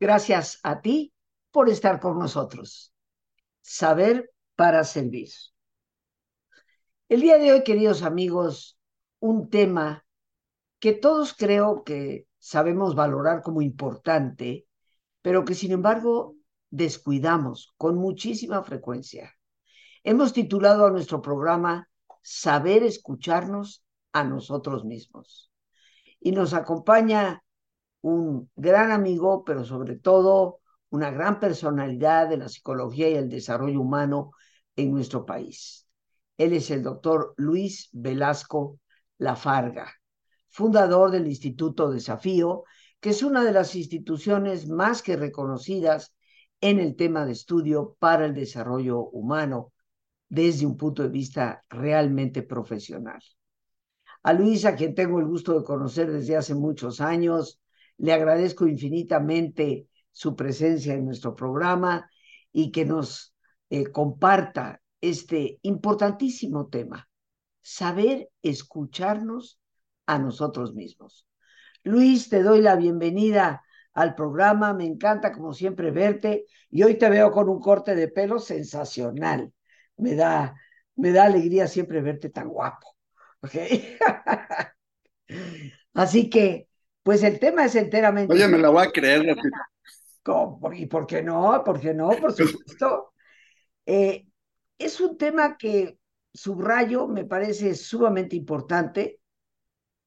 Gracias a ti por estar con nosotros. Saber para servir. El día de hoy, queridos amigos, un tema que todos creo que sabemos valorar como importante, pero que sin embargo descuidamos con muchísima frecuencia. Hemos titulado a nuestro programa Saber escucharnos a nosotros mismos. Y nos acompaña un gran amigo, pero sobre todo una gran personalidad de la psicología y el desarrollo humano en nuestro país. Él es el doctor Luis Velasco Lafarga, fundador del Instituto Desafío, que es una de las instituciones más que reconocidas en el tema de estudio para el desarrollo humano desde un punto de vista realmente profesional. A Luis, a quien tengo el gusto de conocer desde hace muchos años, le agradezco infinitamente su presencia en nuestro programa y que nos eh, comparta este importantísimo tema, saber escucharnos a nosotros mismos. Luis, te doy la bienvenida al programa, me encanta como siempre verte y hoy te veo con un corte de pelo sensacional. Me da, me da alegría siempre verte tan guapo. Así que, pues el tema es enteramente. Oye, me la voy a creer. ¿Y por qué no? ¿Por qué no? Por supuesto. Eh, es un tema que subrayo, me parece sumamente importante,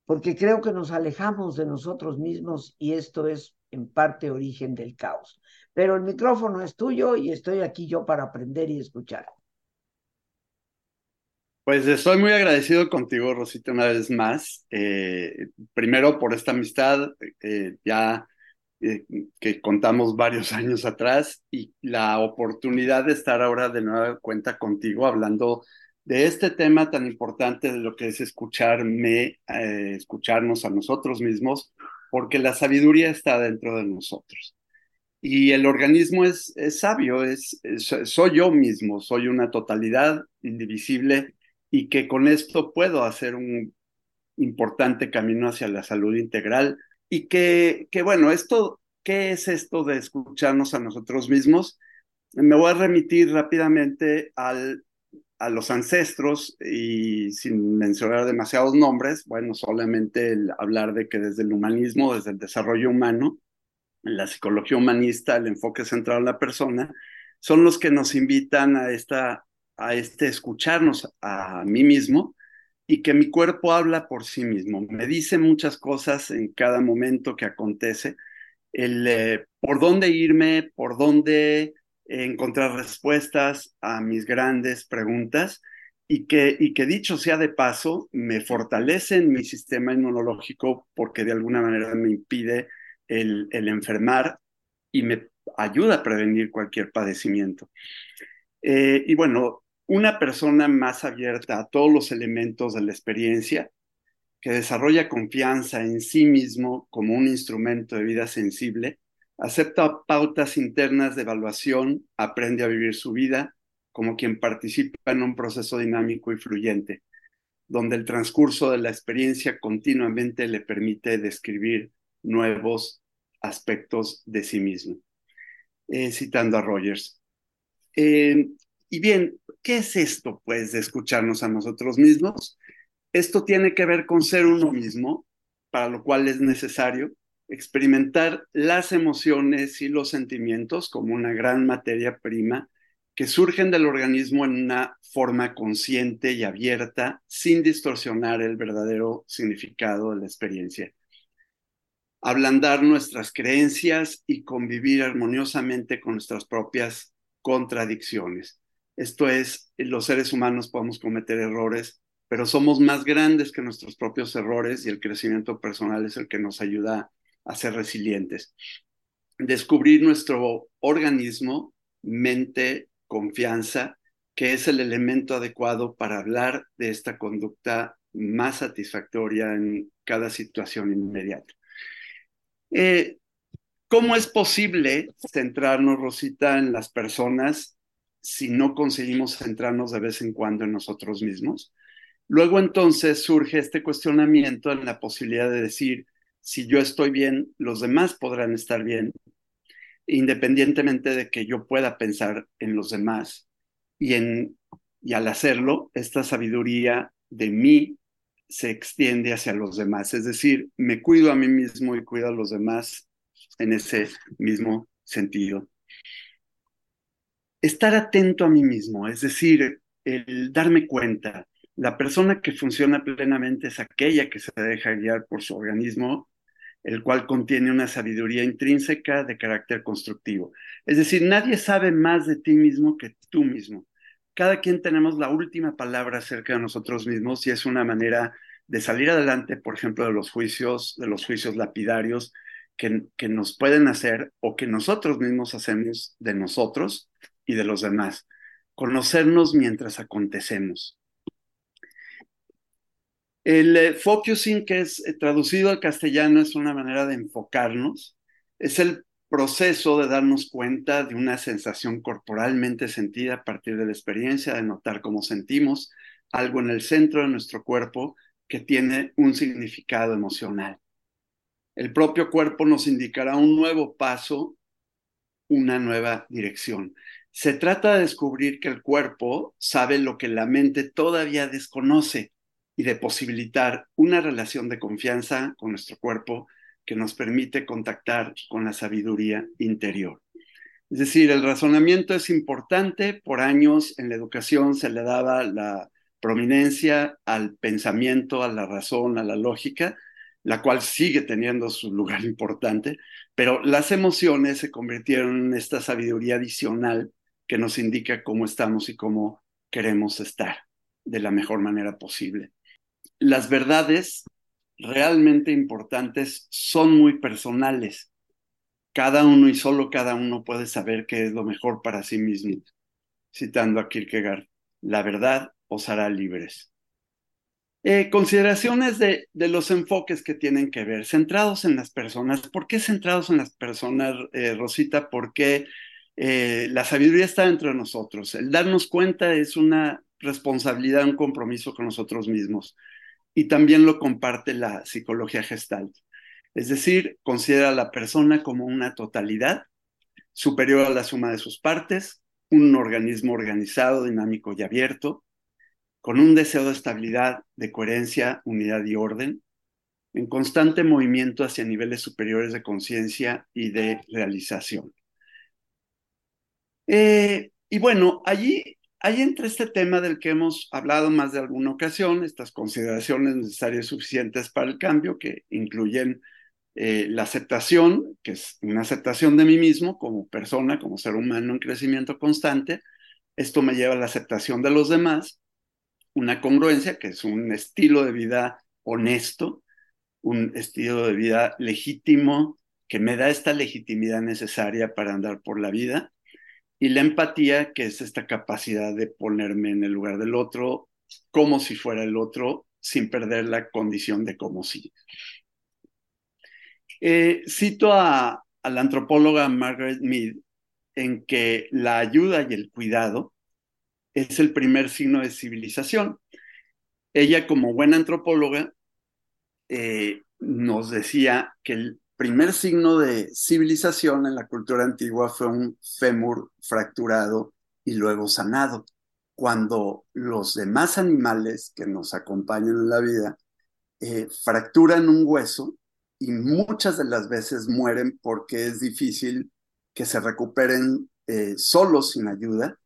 porque creo que nos alejamos de nosotros mismos y esto es en parte origen del caos. Pero el micrófono es tuyo y estoy aquí yo para aprender y escuchar. Pues estoy muy agradecido contigo, Rosita, una vez más. Eh, primero por esta amistad, eh, ya eh, que contamos varios años atrás, y la oportunidad de estar ahora de nueva cuenta contigo hablando de este tema tan importante de lo que es escucharme, escucharnos a nosotros mismos, porque la sabiduría está dentro de nosotros. Y el organismo es, es sabio, es, soy yo mismo, soy una totalidad indivisible y que con esto puedo hacer un importante camino hacia la salud integral y que, que bueno, esto, ¿qué es esto de escucharnos a nosotros mismos? Me voy a remitir rápidamente al, a los ancestros y sin mencionar demasiados nombres, bueno, solamente hablar de que desde el humanismo, desde el desarrollo humano, la psicología humanista, el enfoque centrado en la persona, son los que nos invitan a esta a este escucharnos a mí mismo y que mi cuerpo habla por sí mismo. Me dice muchas cosas en cada momento que acontece, el eh, por dónde irme, por dónde encontrar respuestas a mis grandes preguntas y que, y que dicho sea de paso, me fortalece en mi sistema inmunológico porque de alguna manera me impide el, enfermar y me ayuda a prevenir cualquier padecimiento. Eh, y bueno, una persona más abierta a todos los elementos de la experiencia, que desarrolla confianza en sí mismo como un instrumento de vida sensible, acepta pautas internas de evaluación, aprende a vivir su vida como quien participa en un proceso dinámico y fluyente, donde el transcurso de la experiencia continuamente le permite describir nuevos aspectos de sí mismo. Eh, citando a Rogers. Eh, y bien, ¿qué es esto, pues, de escucharnos a nosotros mismos? Esto tiene que ver con ser uno mismo, para lo cual es necesario experimentar las emociones y los sentimientos como una gran materia prima que surgen del organismo en una forma consciente y abierta, sin distorsionar el verdadero significado de la experiencia. Ablandar nuestras creencias y convivir armoniosamente con nuestras propias contradicciones. Esto es, los seres humanos podemos cometer errores, pero somos más grandes que nuestros propios errores y el crecimiento personal es el que nos ayuda a ser resilientes. Descubrir nuestro organismo, mente, confianza, que es el elemento adecuado para hablar de esta conducta más satisfactoria en cada situación inmediata. Eh, ¿Cómo es posible centrarnos, Rosita, en las personas si no conseguimos centrarnos de vez en cuando en nosotros mismos. Luego entonces surge este cuestionamiento en la posibilidad de decir, si yo estoy bien, los demás podrán estar bien. independientemente de que yo pueda pensar en los demás. Y, en, y al hacerlo, esta sabiduría de mí se extiende hacia los demás. Es decir, me cuido a mí mismo y cuido a los demás en ese mismo sentido. Estar atento a mí mismo, es decir, el darme cuenta. La persona que funciona plenamente es aquella que se deja guiar por su organismo, el cual contiene una sabiduría intrínseca de carácter constructivo. Es decir, nadie sabe más de ti mismo que tú mismo cada quien tenemos la última palabra acerca de nosotros mismos y es una manera de salir adelante, por ejemplo, de los juicios, de los juicios lapidarios que, que nos pueden hacer o que nosotros mismos hacemos de nosotros y de los demás. Conocernos mientras acontecemos. El eh, focusing, que es eh, traducido al castellano, es una manera de enfocarnos. Es el proceso de darnos cuenta de una sensación corporalmente sentida a partir de la experiencia, de notar cómo sentimos algo en el centro de nuestro cuerpo que tiene un significado emocional. El propio cuerpo nos indicará un nuevo paso, una nueva dirección. Se trata de descubrir que el cuerpo sabe lo que la mente todavía desconoce y de posibilitar una relación de confianza con nuestro cuerpo que nos permite contactar con la sabiduría interior. Es decir, el razonamiento es importante. Por años en la educación se le daba la prominencia al pensamiento, a la razón, a la lógica, la cual sigue teniendo su lugar importante, pero las emociones se convirtieron en esta sabiduría adicional que nos indica cómo estamos y cómo queremos estar de la mejor manera posible. Las verdades realmente importantes son muy personales. Cada uno y solo cada uno puede saber qué es lo mejor para sí mismo. Citando a Kierkegaard, la verdad os hará libres. Eh, consideraciones de, los enfoques que tienen que ver, centrados en las personas. ¿Por qué centrados en las personas, eh, Rosita? Porque eh, la sabiduría está dentro de nosotros. El darnos cuenta es una responsabilidad, un compromiso con nosotros mismos y también lo comparte la psicología gestalt. Es decir, considera a la persona como una totalidad superior a la suma de sus partes, un organismo organizado, dinámico y abierto, con un deseo de estabilidad, de coherencia, unidad y orden, en constante movimiento hacia niveles superiores de conciencia y de realización. Eh, y bueno, allí Ahí entra este tema del que hemos hablado más de alguna ocasión, estas consideraciones necesarias suficientes para el cambio, que incluyen eh, la aceptación, que es una aceptación de mí mismo como persona, como ser humano en crecimiento constante. Esto me lleva a la aceptación de los demás, una congruencia, que es un estilo de vida honesto, un estilo de vida legítimo, que me da esta legitimidad necesaria para andar por la vida y la empatía, que es esta capacidad de ponerme en el lugar del otro como si fuera el otro, sin perder la condición de como si. Eh, cito a, la antropóloga Margaret Mead en que la ayuda y el cuidado es el primer signo de civilización. Ella, como buena antropóloga, eh, nos decía que el primer signo de civilización en la cultura antigua fue un fémur fracturado y luego sanado. Cuando los demás animales que nos acompañan en la vida eh, fracturan un hueso y muchas de las veces mueren porque es difícil que se recuperen eh, solos sin ayuda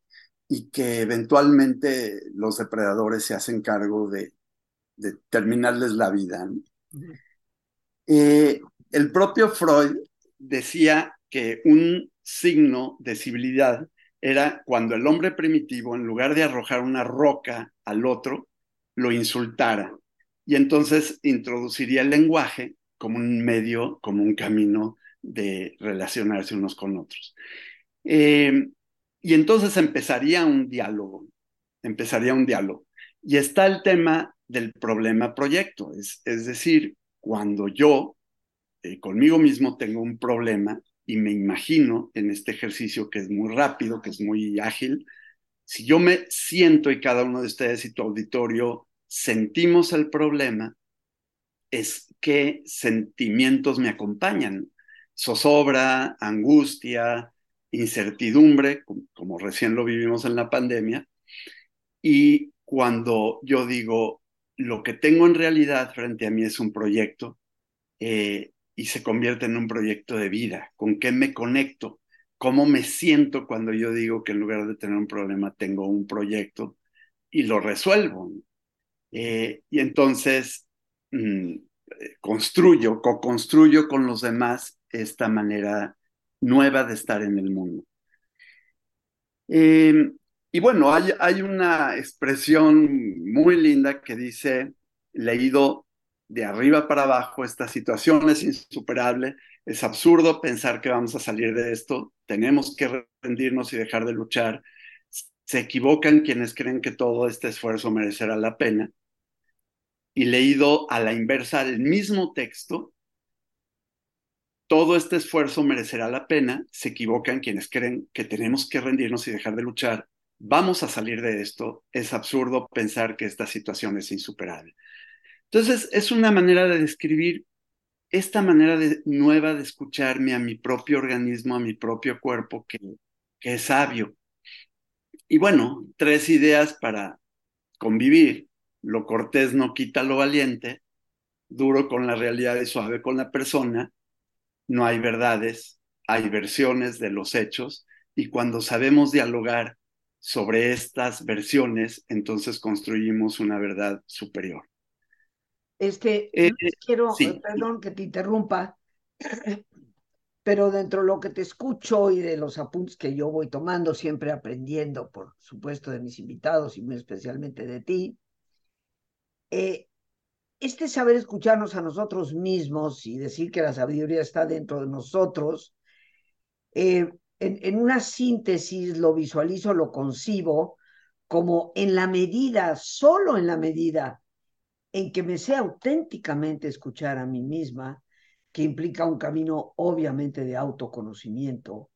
y que eventualmente los depredadores se hacen cargo de, terminarles la vida el propio Freud decía que un signo de civilidad era cuando el hombre primitivo, en lugar de arrojar una roca al otro, lo insultara. Y entonces introduciría el lenguaje como un medio, como un camino de relacionarse unos con otros. Eh, y entonces empezaría un diálogo, empezaría un diálogo. Y está el tema del problema proyecto, es, es decir, cuando yo eh, conmigo mismo tengo un problema y me imagino en este ejercicio que es muy rápido, que es muy ágil, si yo me siento y cada uno de ustedes y tu auditorio sentimos el problema, es qué sentimientos me acompañan. zozobra, angustia, incertidumbre, como recién lo vivimos en la pandemia. Y cuando yo digo, lo que tengo en realidad frente a mí es un proyecto eh, y se convierte en un proyecto de vida, con qué me conecto, cómo me siento cuando yo digo que en lugar de tener un problema tengo un proyecto y lo resuelvo. Eh, y entonces mm, construyo, co-construyo con los demás esta manera nueva de estar en el mundo. Eh, y bueno, hay, hay, una expresión muy linda que dice, leído de arriba para abajo, esta situación es insuperable, es absurdo pensar que vamos a salir de esto, tenemos que rendirnos y dejar de luchar. Se equivocan quienes creen que todo este esfuerzo merecerá la pena. Y leído a la inversa el mismo texto, todo este esfuerzo merecerá la pena, se equivocan quienes creen que tenemos que rendirnos y dejar de luchar. Vamos a salir de esto. Es absurdo pensar que esta situación es insuperable. Entonces, es una manera de describir esta manera de, nueva de escucharme a mi propio organismo, a mi propio cuerpo, que, que es sabio. Y bueno, tres ideas para convivir. Lo cortés no quita lo valiente, duro con la realidad y suave con la persona. No hay verdades, hay versiones de los hechos. Y cuando sabemos dialogar sobre estas versiones, entonces construimos una verdad superior. Este, eh, quiero, eh, perdón que te interrumpa, pero dentro de lo que te escucho y de los apuntes que yo voy tomando, siempre aprendiendo, por supuesto, de mis invitados y muy especialmente de ti, eh, este saber escucharnos a nosotros mismos y decir que la sabiduría está dentro de nosotros, en, en una síntesis lo visualizo, lo concibo como en la medida, solo en la medida en que me sé auténticamente escuchar a mí misma, que implica un camino obviamente de autoconocimiento,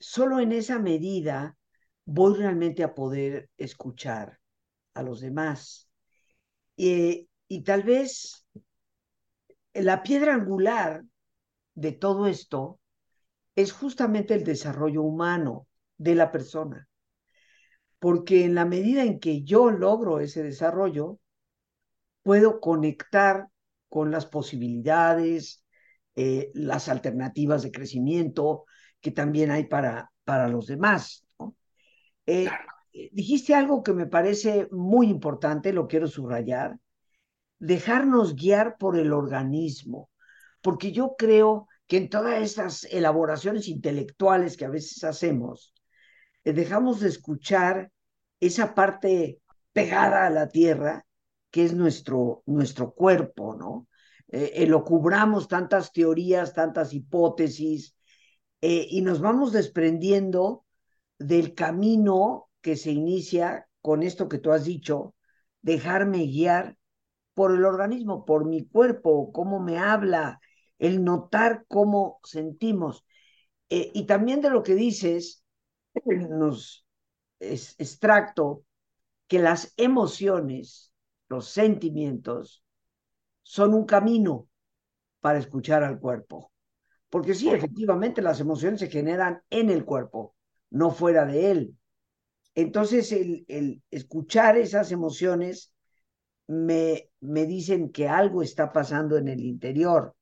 solo en esa medida voy realmente a poder escuchar a los demás. y tal vez la piedra angular de todo esto es justamente el desarrollo humano de la persona. Porque en la medida en que yo logro ese desarrollo, puedo conectar con las posibilidades, eh, las alternativas de crecimiento que también hay para, para los demás. Eh, eh, dijiste algo que me parece muy importante, lo quiero subrayar, dejarnos guiar por el organismo, porque yo creo que en todas estas elaboraciones intelectuales que a veces hacemos, dejamos de escuchar esa parte pegada a la tierra que es nuestro, nuestro cuerpo, ¿no? Eh, eh, lo cubramos tantas teorías, tantas hipótesis, eh, y nos vamos desprendiendo del camino que se inicia con esto que tú has dicho, dejarme guiar por el organismo, por mi cuerpo, cómo me habla, el notar cómo sentimos. y también de lo que dices, nos es, extracto que las emociones los sentimientos, son un camino para escuchar al cuerpo. Porque sí, efectivamente, las emociones se generan en el cuerpo, no fuera de él. Entonces, el, el escuchar esas emociones me, me, dicen que algo está pasando en el interior.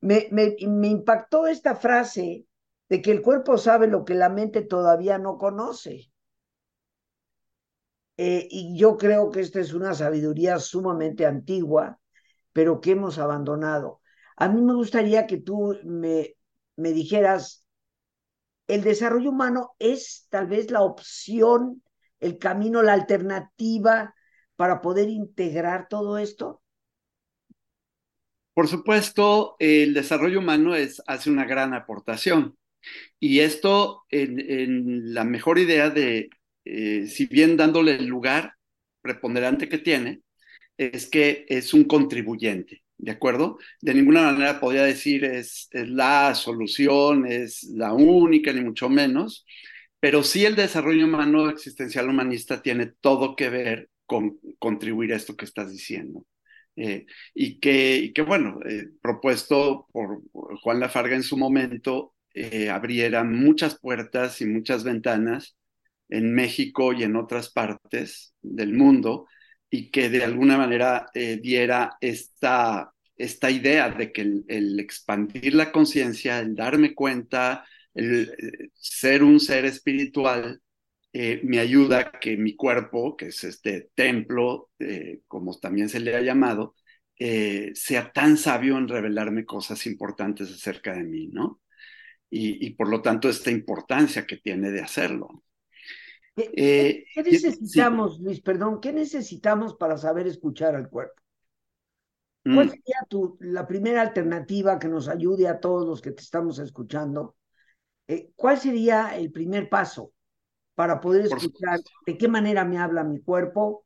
Me, me, me impactó esta frase de que el cuerpo sabe lo que la mente todavía no conoce. Eh, y yo creo que esta es una sabiduría sumamente antigua, pero que hemos abandonado. A mí me gustaría que tú me, me dijeras, ¿el desarrollo humano es tal vez la opción, el camino, la alternativa para poder integrar todo esto? Por supuesto, el desarrollo humano es, hace una gran aportación. Y esto en, en la mejor idea de, eh, si bien dándole el lugar preponderante que tiene, es que es un contribuyente, ¿de acuerdo? De ninguna manera podría decir es, es la solución, es la única, ni mucho menos, pero sí el desarrollo humano existencial humanista tiene todo que ver con contribuir a esto que estás diciendo. Eh, y, que, que, bueno, eh, propuesto por Juan Lafarga en su momento, eh, abriera muchas puertas y muchas ventanas en México y en otras partes del mundo y que de alguna manera diera esta, esta idea de que el, expandir la conciencia, el darme cuenta, el ser un ser espiritual, eh, me ayuda a que mi cuerpo, que es este templo, eh, como también se le ha llamado, eh, sea tan sabio en revelarme cosas importantes acerca de mí, ¿no? Y, por lo tanto, esta importancia que tiene de hacerlo. ¿Qué, necesitamos, Luis? Perdón, ¿qué necesitamos para saber escuchar al cuerpo? ¿Cuál mm. sería tu, la primera alternativa que nos ayude a todos los que te estamos escuchando? ¿Cuál sería el primer paso? para poder escuchar de qué manera me habla mi cuerpo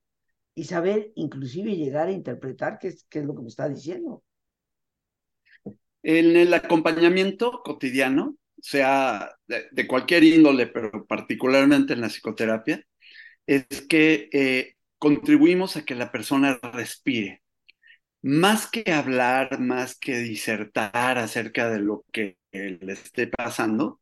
y saber inclusive llegar a interpretar qué es, qué es lo que me está diciendo. En el acompañamiento cotidiano, sea de, cualquier índole, pero particularmente en la psicoterapia, es que eh, contribuimos a que la persona respire. Más que hablar, más que disertar acerca de lo que le esté pasando,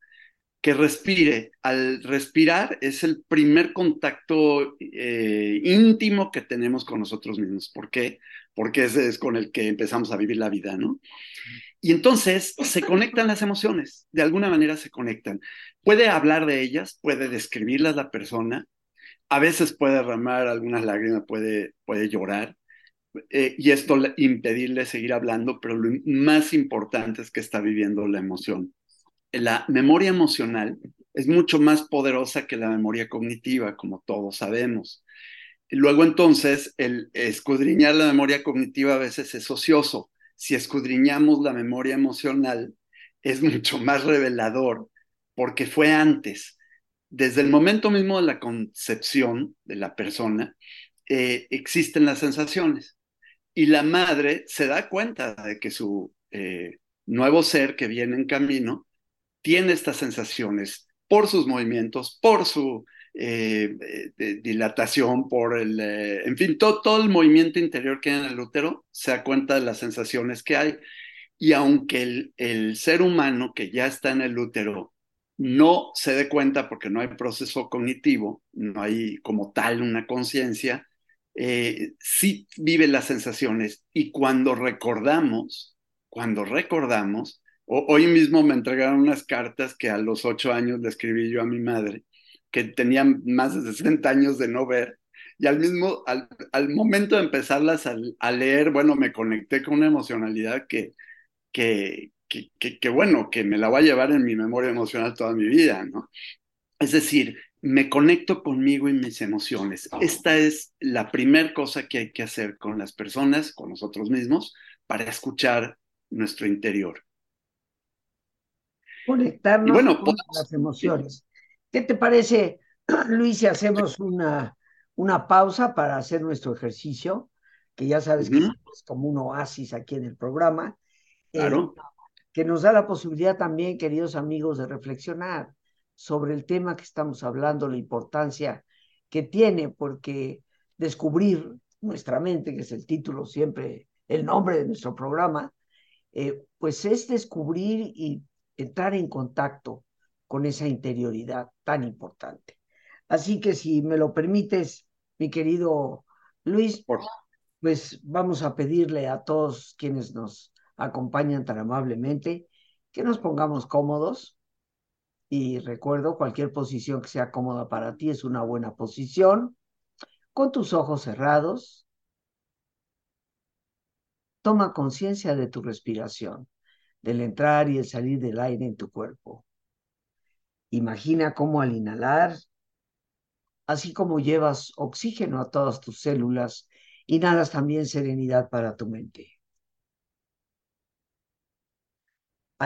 que respire. Al respirar es el primer contacto eh, íntimo que tenemos con nosotros mismos. ¿Por qué? Porque ese es con el que empezamos a vivir la vida, ¿no? Y entonces se conectan las emociones, de alguna manera se conectan. Puede hablar de ellas, puede describirlas la persona, a veces puede derramar algunas lágrimas, puede, puede llorar, eh, y esto impedirle seguir hablando, pero lo más importante es que está viviendo la emoción la memoria emocional es mucho más poderosa que la memoria cognitiva, como todos sabemos. luego entonces, el escudriñar la memoria cognitiva a veces es ocioso. Si escudriñamos la memoria emocional, es mucho más revelador porque fue antes. Desde el momento mismo de la concepción de la persona, eh, existen las sensaciones. Y la madre se da cuenta de que su eh, nuevo ser que viene en camino tiene estas sensaciones por sus movimientos, por su eh, dilatación, por el, eh, en fin, todo, todo el movimiento interior que hay en el útero, se da cuenta de las sensaciones que hay. Y aunque el, el ser humano que ya está en el útero no se dé cuenta porque no hay proceso cognitivo, no hay como tal una conciencia, eh, sí vive las sensaciones y cuando recordamos, cuando recordamos, hoy mismo me entregaron unas cartas que a los ocho años le escribí yo a mi madre, que tenía más de 60 años de no ver, y al mismo, al, al momento de empezarlas a, leer, bueno, me conecté con una emocionalidad que, que, que, que, bueno, que me la va a llevar en mi memoria emocional toda mi vida, ¿no? Es decir, me conecto conmigo y mis emociones. Esta es la primera cosa que hay que hacer con las personas, con nosotros mismos, para escuchar nuestro interior conectarnos con las emociones. ¿Qué te parece, Luis, si hacemos una, una pausa para hacer nuestro ejercicio? Que ya sabes que es como un oasis aquí en el programa. Eh, claro. que nos da la posibilidad también, queridos amigos, de reflexionar sobre el tema que estamos hablando, la importancia que tiene, porque descubrir nuestra mente, que es el título siempre, el nombre de nuestro programa, eh, pues es descubrir y entrar en contacto con esa interioridad tan importante. Así que si me lo permites, mi querido Luis, pues vamos a pedirle a todos quienes nos acompañan tan amablemente que nos pongamos cómodos. Y recuerdo, cualquier posición que sea cómoda para ti es una buena posición. Con tus ojos cerrados, toma conciencia de tu respiración del entrar y el salir del aire en tu cuerpo. Imagina cómo al inhalar, así como llevas oxígeno a todas tus células, inhalas también serenidad para tu mente.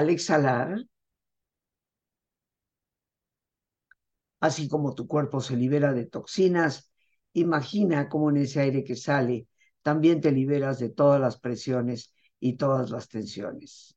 Al exhalar, así como tu cuerpo se libera de toxinas, imagina cómo en ese aire que sale también te liberas de todas las presiones y todas las tensiones.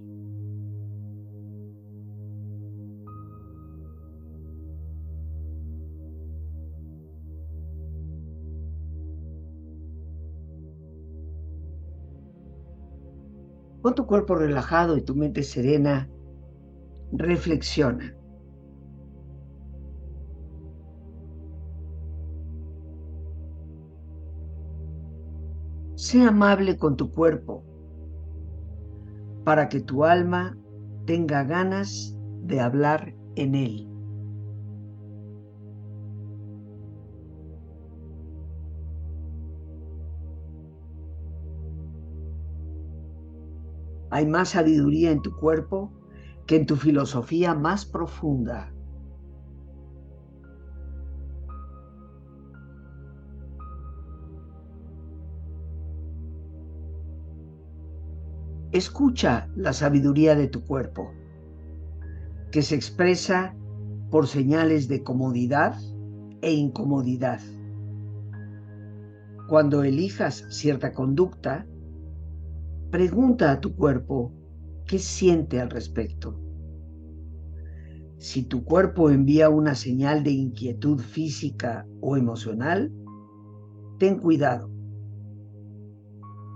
Con tu cuerpo relajado y tu mente serena, reflexiona. Sé amable con tu cuerpo para que tu alma tenga ganas de hablar en él. Hay más sabiduría en tu cuerpo que en tu filosofía más profunda. Escucha la sabiduría de tu cuerpo, que se expresa por señales de comodidad e incomodidad. Cuando elijas cierta conducta, pregunta a tu cuerpo qué siente al respecto. Si tu cuerpo envía una señal de inquietud física o emocional, ten cuidado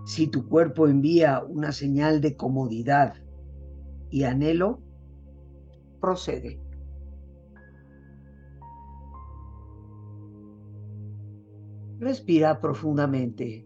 si tu cuerpo envía una señal de comodidad y anhelo, procede. Respira profundamente.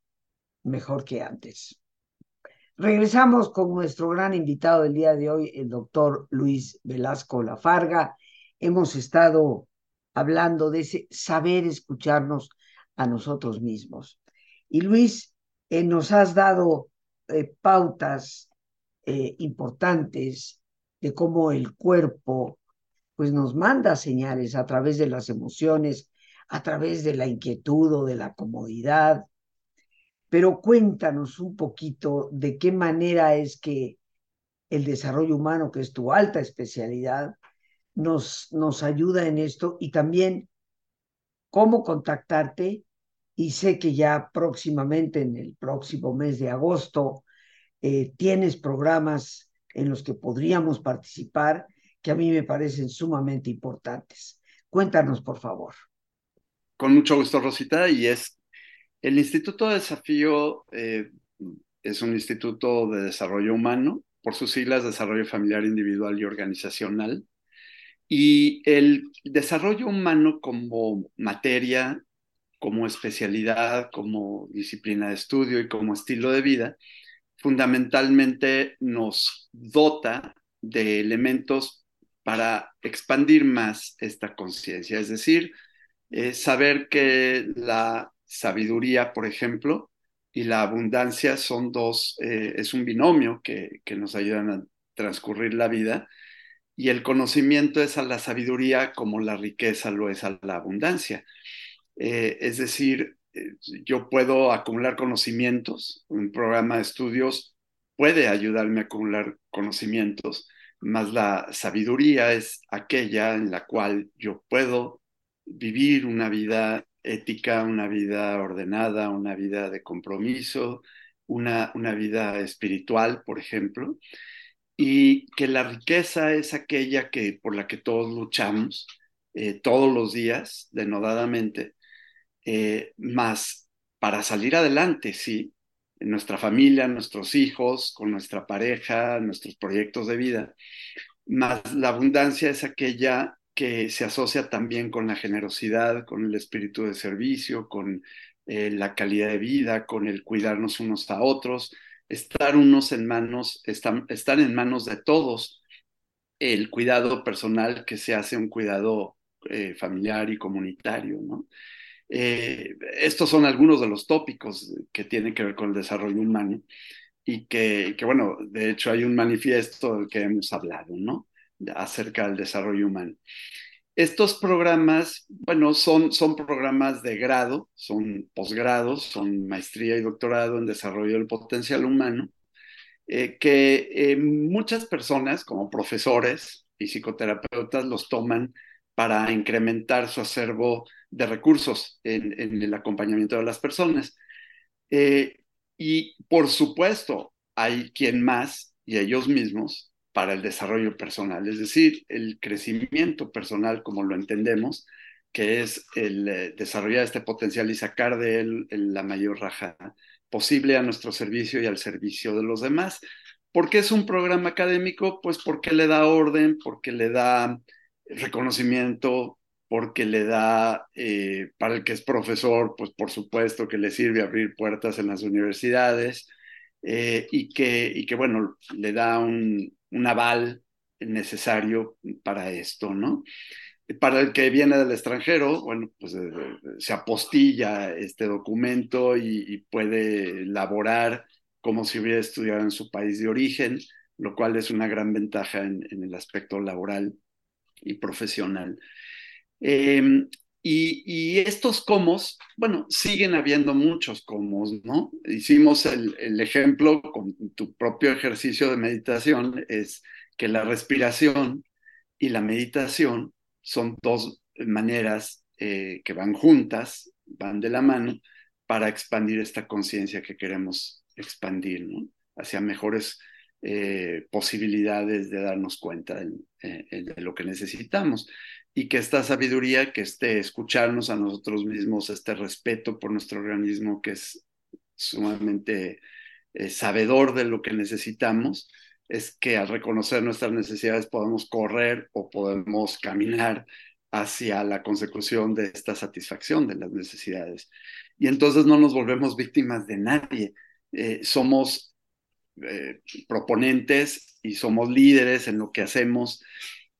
mejor que antes. Regresamos con nuestro gran invitado del día de hoy, el doctor Luis Velasco Lafarga. Hemos estado hablando de ese saber escucharnos a nosotros mismos. Y Luis, eh, nos has dado eh, pautas eh, importantes de cómo el cuerpo pues nos manda señales a través de las emociones, a través de la inquietud o de la comodidad. Pero cuéntanos un poquito de qué manera es que el desarrollo humano, que es tu alta especialidad, nos, nos ayuda en esto y también cómo contactarte. Y sé que ya próximamente, en el próximo mes de agosto, eh, tienes programas en los que podríamos participar que a mí me parecen sumamente importantes. Cuéntanos, por favor. Con mucho gusto, Rosita. Y es el Instituto de Desafío, eh, es un instituto de desarrollo humano, por sus siglas, Desarrollo Familiar Individual y Organizacional. Y el desarrollo humano como materia, como especialidad, como disciplina de estudio y como estilo de vida, fundamentalmente nos dota de elementos para expandir más esta conciencia, es decir, eh, saber que la sabiduría, por ejemplo, y la abundancia son dos, eh, es un binomio que, que nos ayudan a transcurrir la vida y el conocimiento es a la sabiduría como la riqueza lo es a la abundancia. Eh, es decir, eh, yo puedo acumular conocimientos, un programa de estudios puede ayudarme a acumular conocimientos, más la sabiduría es aquella en la cual yo puedo vivir una vida ética, una vida ordenada, una vida de compromiso, una, una vida espiritual, por ejemplo y que la riqueza es aquella que, por la que todos luchamos eh, todos los días, denodadamente, eh, más para salir adelante, sí, en nuestra familia, nuestros hijos, con nuestra pareja, nuestros proyectos de vida, más la abundancia es aquella que se asocia también con la generosidad, con el espíritu de servicio, con eh, la calidad de vida, con el cuidarnos unos a otros, estar unos en manos, están, en manos de todos. El cuidado personal que se hace un cuidado eh, familiar y comunitario, ¿no? Eh, estos son algunos de los tópicos que tienen que ver con el desarrollo humano y que, que, bueno, de hecho hay un manifiesto del que hemos hablado, ¿no? Acerca del desarrollo humano. Estos programas, bueno, son, son programas de grado, son posgrados, son maestría y doctorado en desarrollo del potencial humano. eh, que eh, muchas personas, como profesores y psicoterapeutas, los toman para incrementar su acervo de recursos en, el acompañamiento de las personas. Eh, y por supuesto, hay quien más y ellos mismos para el desarrollo personal, es decir, el crecimiento personal como lo entendemos, que es el eh, desarrollar este potencial y sacar de él la mayor raja posible a nuestro servicio y al servicio de los demás. ¿Por qué es un programa académico? Pues porque le da orden, porque le da reconocimiento, porque le da, eh, para el que es profesor, pues por supuesto que le sirve abrir puertas en las universidades eh, y, que, y que, bueno, le da un, un aval necesario para esto, ¿no? Para el que viene del extranjero, bueno, pues eh, se apostilla este documento y, puede elaborar como si hubiera estudiado en su país de origen, lo cual es una gran ventaja en, el aspecto laboral y profesional. Eh, y, estos comos, bueno, siguen habiendo muchos comos, ¿no? Hicimos el, ejemplo con tu propio ejercicio de meditación, es que la respiración y la meditación son dos maneras eh, que van juntas, van de la mano, para expandir esta conciencia que queremos expandir, ¿no? Hacia mejores eh, posibilidades de darnos cuenta eh, de, lo que necesitamos y que esta sabiduría, que este escucharnos a nosotros mismos, este respeto por nuestro organismo que es sumamente eh, sabedor de lo que necesitamos, es que al reconocer nuestras necesidades podemos correr o podemos caminar hacia la consecución de esta satisfacción de las necesidades. Y entonces no nos volvemos víctimas de nadie. Eh, somos eh, proponentes y somos líderes en lo que hacemos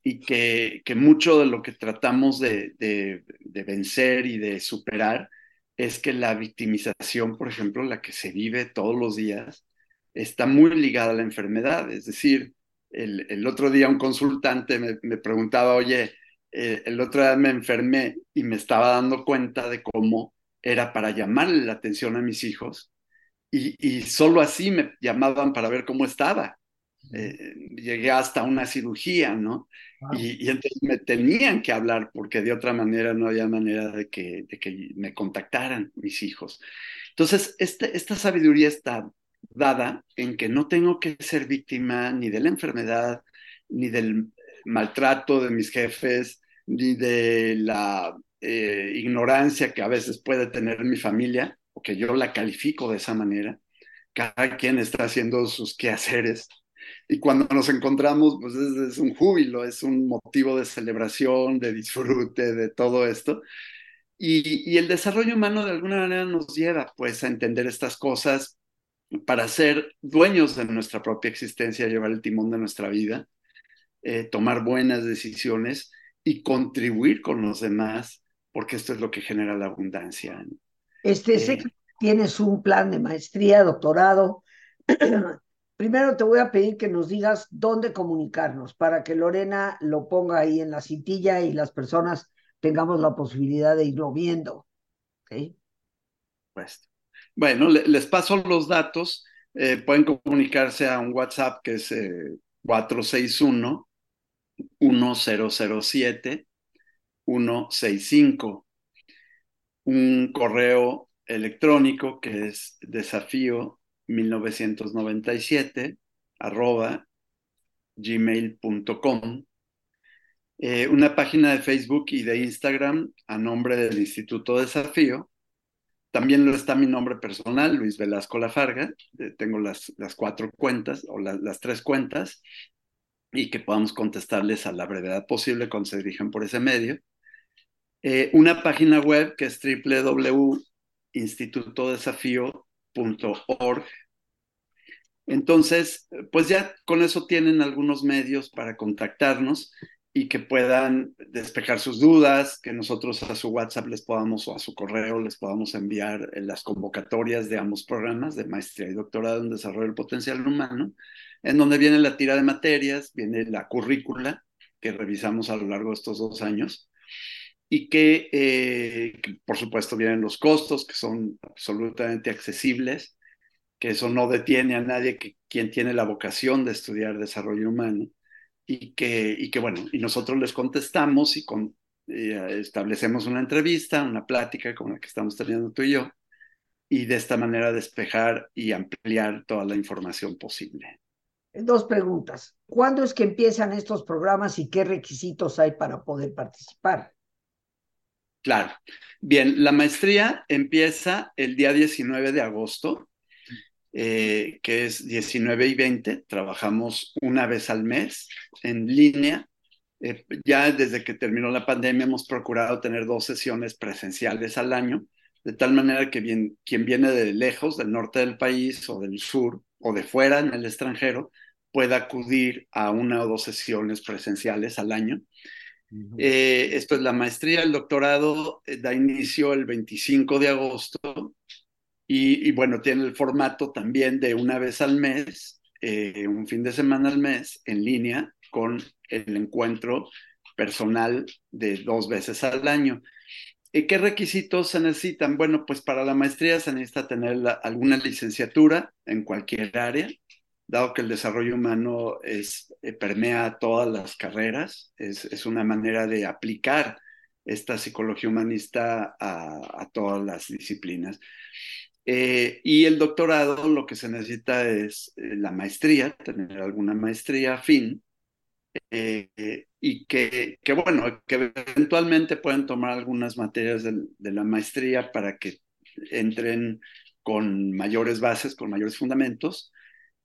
y que, que, mucho de lo que tratamos de, de, vencer y de superar es que la victimización, por ejemplo, la que se vive todos los días, está muy ligada a la enfermedad. Es decir, el, el otro día un consultante me, me preguntaba, oye, eh, el otro día me enfermé y me estaba dando cuenta de cómo era para llamarle la atención a mis hijos y, y solo así me llamaban para ver cómo estaba. Eh, llegué hasta una cirugía, ¿no? Y, entonces me tenían que hablar porque de otra manera no había manera de que, de que me contactaran mis hijos. Entonces, este, esta sabiduría está dada en que no tengo que ser víctima ni de la enfermedad, ni del maltrato de mis jefes, ni de la eh, ignorancia que a veces puede tener mi familia, o que yo la califico de esa manera. Cada quien está haciendo sus quehaceres y cuando nos encontramos, pues es, es, un júbilo, es un motivo de celebración, de disfrute, de todo esto. Y, y, el desarrollo humano de alguna manera nos lleva pues a entender estas cosas para ser dueños de nuestra propia existencia, llevar el timón de nuestra vida, eh, tomar buenas decisiones y contribuir con los demás, porque esto es lo que genera la abundancia. Este, sé que tienes un plan de maestría, doctorado. Primero te voy a pedir que nos digas dónde comunicarnos para que Lorena lo ponga ahí en la cintilla y las personas tengamos la posibilidad de irlo viendo. ¿Okay? Pues, bueno, les paso los datos. Eh, pueden comunicarse a un WhatsApp que es eh, 461 1007 165. Un correo electrónico que es desafío 1997 arroba gmail.com eh, una página de Facebook y de Instagram a nombre del Instituto Desafío. También está mi nombre personal, Luis Velasco Lafarga. Eh, tengo las, las, cuatro cuentas o la, las tres cuentas y que podamos contestarles a la brevedad posible cuando se dirigen por ese medio. Eh, una página web que es www.institutodesafío.org entonces, pues ya con eso tienen algunos medios para contactarnos y que puedan despejar sus dudas, que nosotros a su WhatsApp les podamos o a su correo les podamos enviar las convocatorias de ambos programas de maestría y doctorado en desarrollo del potencial humano, en donde viene la tira de materias, viene la currícula que revisamos a lo largo de estos dos años y que, eh, que por supuesto vienen los costos que son absolutamente accesibles que eso no detiene a nadie que quien tiene la vocación de estudiar desarrollo humano y que, y que bueno, y nosotros les contestamos y, con, y establecemos una entrevista, una plática como la que estamos teniendo tú y yo, y de esta manera despejar y ampliar toda la información posible. Dos preguntas. ¿Cuándo es que empiezan estos programas y qué requisitos hay para poder participar? Claro. Bien, la maestría empieza el día 19 de agosto, eh, que es 19 y 20. Trabajamos una vez al mes en línea. Eh, ya desde que terminó la pandemia hemos procurado tener dos sesiones presenciales al año, de tal manera que bien, quien viene de lejos, del norte del país o del sur o de fuera en el extranjero, pueda acudir a una o dos sesiones presenciales al año. Eh, esto es la maestría, el doctorado eh, da inicio el 25 de agosto y, bueno, tiene el formato también de una vez al mes, eh, un fin de semana al mes en línea con el encuentro personal de dos veces al año. ¿Y ¿Qué requisitos se necesitan? Bueno, pues para la maestría se necesita tener alguna licenciatura en cualquier área, dado que el desarrollo humano es, eh, permea todas las carreras, es, es, una manera de aplicar esta psicología humanista a, todas las disciplinas. Eh, y el doctorado lo que se necesita es eh, la maestría, tener alguna maestría afín, y que, bueno, que eventualmente pueden tomar algunas materias de la maestría para que entren con mayores bases, con mayores fundamentos,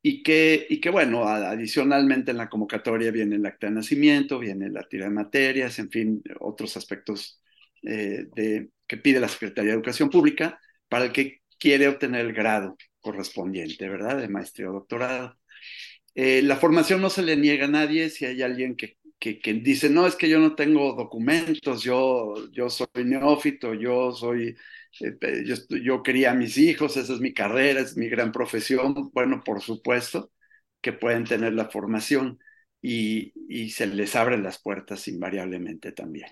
y que, y que bueno, adicionalmente en la convocatoria viene el acta de nacimiento, viene la tira de materias, en fin, otros aspectos eh, de, que pide la Secretaría de Educación Pública para el que quiere obtener el grado correspondiente, ¿verdad? De maestría o doctorado. Eh, la formación no se le niega a nadie si hay alguien que, que, que, dice, no, es que yo no tengo documentos, yo, yo soy neófito, yo soy yo, yo quería a mis hijos, esa es mi carrera, es mi gran profesión. Bueno, por supuesto que pueden tener la formación y, y se les abren las puertas invariablemente también.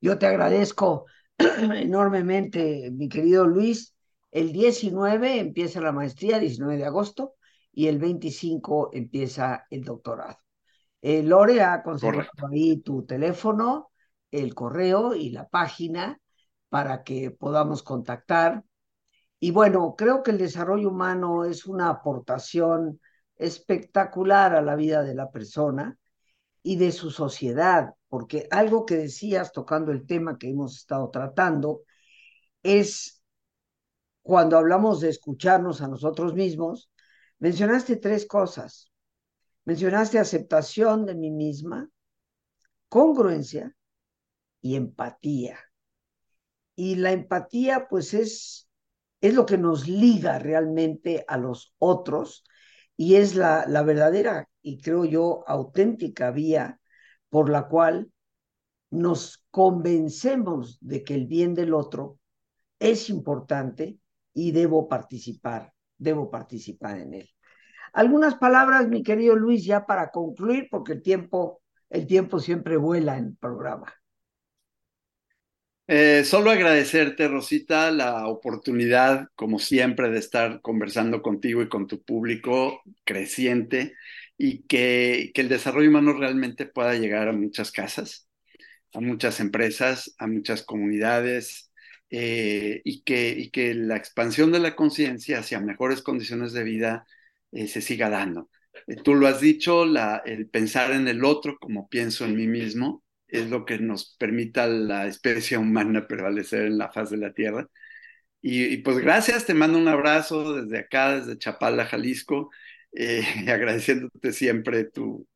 Yo te agradezco enormemente, mi querido Luis. El 19 empieza la maestría, 19 de agosto, y el 25 empieza el doctorado. Eh, Lore ha conservado ahí tu teléfono, el correo y la página para que podamos contactar. Y bueno, creo que el desarrollo humano es una aportación espectacular a la vida de la persona y de su sociedad, porque algo que decías tocando el tema que hemos estado tratando es cuando hablamos de escucharnos a nosotros mismos, mencionaste tres cosas. Mencionaste aceptación de mí misma, congruencia y empatía. Y la empatía, pues es, es lo que nos liga realmente a los otros y es la, la verdadera y creo yo auténtica vía por la cual nos convencemos de que el bien del otro es importante y debo participar, debo participar en él. Algunas palabras, mi querido Luis, ya para concluir, porque el tiempo, el tiempo siempre vuela en el programa. Eh, solo agradecerte, Rosita, la oportunidad, como siempre, de estar conversando contigo y con tu público creciente y que, que el desarrollo humano realmente pueda llegar a muchas casas, a muchas empresas, a muchas comunidades eh, y, que, y que la expansión de la conciencia hacia mejores condiciones de vida eh, se siga dando. Tú lo has dicho, el pensar en el otro como pienso en mí mismo es lo que nos permita la especie humana prevalecer en la faz de la Tierra. Y, y, pues gracias, te mando un abrazo desde acá, desde Chapala, Jalisco, eh, agradeciéndote siempre tu,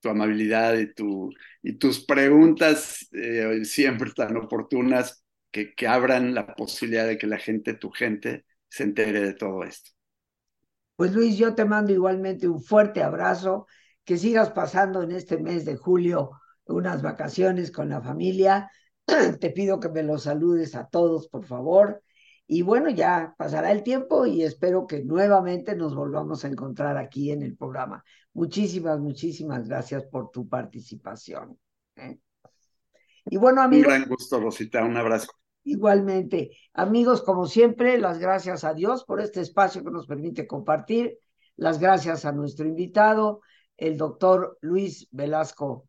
tu amabilidad y, tu, y tus preguntas eh, siempre tan oportunas que, que abran la posibilidad de que la gente, tu gente, se entere de todo esto. Pues Luis, yo te mando igualmente un fuerte abrazo, que sigas pasando en este mes de julio unas vacaciones con la familia. Te pido que me los saludes a todos, por favor. Y bueno, ya pasará el tiempo y espero que nuevamente nos volvamos a encontrar aquí en el programa. Muchísimas, muchísimas gracias por tu participación. ¿eh? Y bueno, amigos. Un gran gusto, Rosita. Un abrazo. Igualmente, amigos, como siempre, las gracias a Dios por este espacio que nos permite compartir, las gracias a nuestro invitado, el doctor Luis Velasco